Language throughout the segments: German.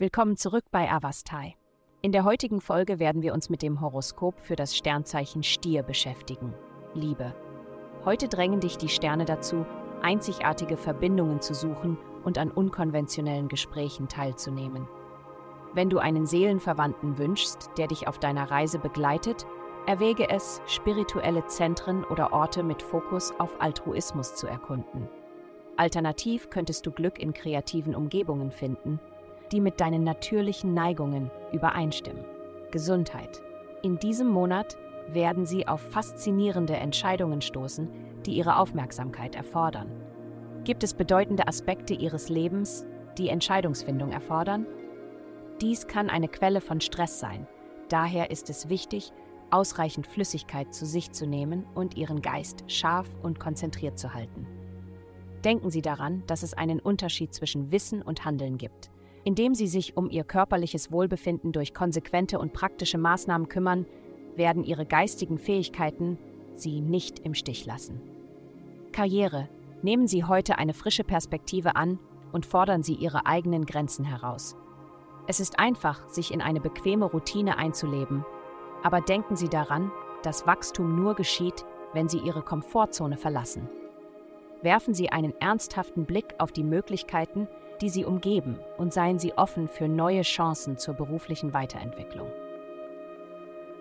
Willkommen zurück bei Avastai. In der heutigen Folge werden wir uns mit dem Horoskop für das Sternzeichen Stier beschäftigen. Liebe. Heute drängen dich die Sterne dazu, einzigartige Verbindungen zu suchen und an unkonventionellen Gesprächen teilzunehmen. Wenn du einen Seelenverwandten wünschst, der dich auf deiner Reise begleitet, erwäge es, spirituelle Zentren oder Orte mit Fokus auf Altruismus zu erkunden. Alternativ könntest du Glück in kreativen Umgebungen finden, die mit deinen natürlichen Neigungen übereinstimmen. Gesundheit. In diesem Monat werden Sie auf faszinierende Entscheidungen stoßen, die Ihre Aufmerksamkeit erfordern. Gibt es bedeutende Aspekte Ihres Lebens, die Entscheidungsfindung erfordern? Dies kann eine Quelle von Stress sein. Daher ist es wichtig, ausreichend Flüssigkeit zu sich zu nehmen und Ihren Geist scharf und konzentriert zu halten. Denken Sie daran, dass es einen Unterschied zwischen Wissen und Handeln gibt. Indem sie sich um ihr körperliches Wohlbefinden durch konsequente und praktische Maßnahmen kümmern, werden ihre geistigen Fähigkeiten sie nicht im Stich lassen. Karriere. Nehmen Sie heute eine frische Perspektive an und fordern Sie Ihre eigenen Grenzen heraus. Es ist einfach, sich in eine bequeme Routine einzuleben, aber denken Sie daran, dass Wachstum nur geschieht, wenn Sie Ihre Komfortzone verlassen. Werfen Sie einen ernsthaften Blick auf die Möglichkeiten, die Sie umgeben, und seien Sie offen für neue Chancen zur beruflichen Weiterentwicklung.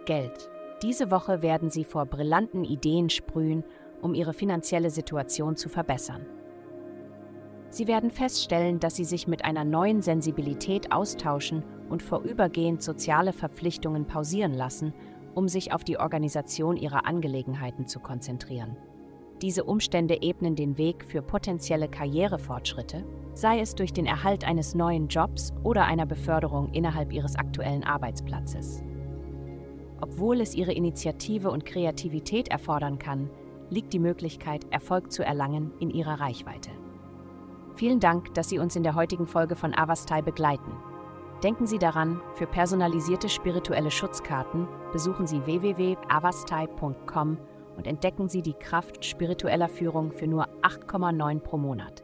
Geld. Diese Woche werden Sie vor brillanten Ideen sprühen, um Ihre finanzielle Situation zu verbessern. Sie werden feststellen, dass Sie sich mit einer neuen Sensibilität austauschen und vorübergehend soziale Verpflichtungen pausieren lassen, um sich auf die Organisation Ihrer Angelegenheiten zu konzentrieren. Diese Umstände ebnen den Weg für potenzielle Karrierefortschritte, sei es durch den Erhalt eines neuen Jobs oder einer Beförderung innerhalb ihres aktuellen Arbeitsplatzes. Obwohl es ihre Initiative und Kreativität erfordern kann, liegt die Möglichkeit, Erfolg zu erlangen, in ihrer Reichweite. Vielen Dank, dass Sie uns in der heutigen Folge von Avastai begleiten. Denken Sie daran, für personalisierte spirituelle Schutzkarten besuchen Sie www.avastai.com und entdecken Sie die Kraft spiritueller Führung für nur 8,9 pro Monat.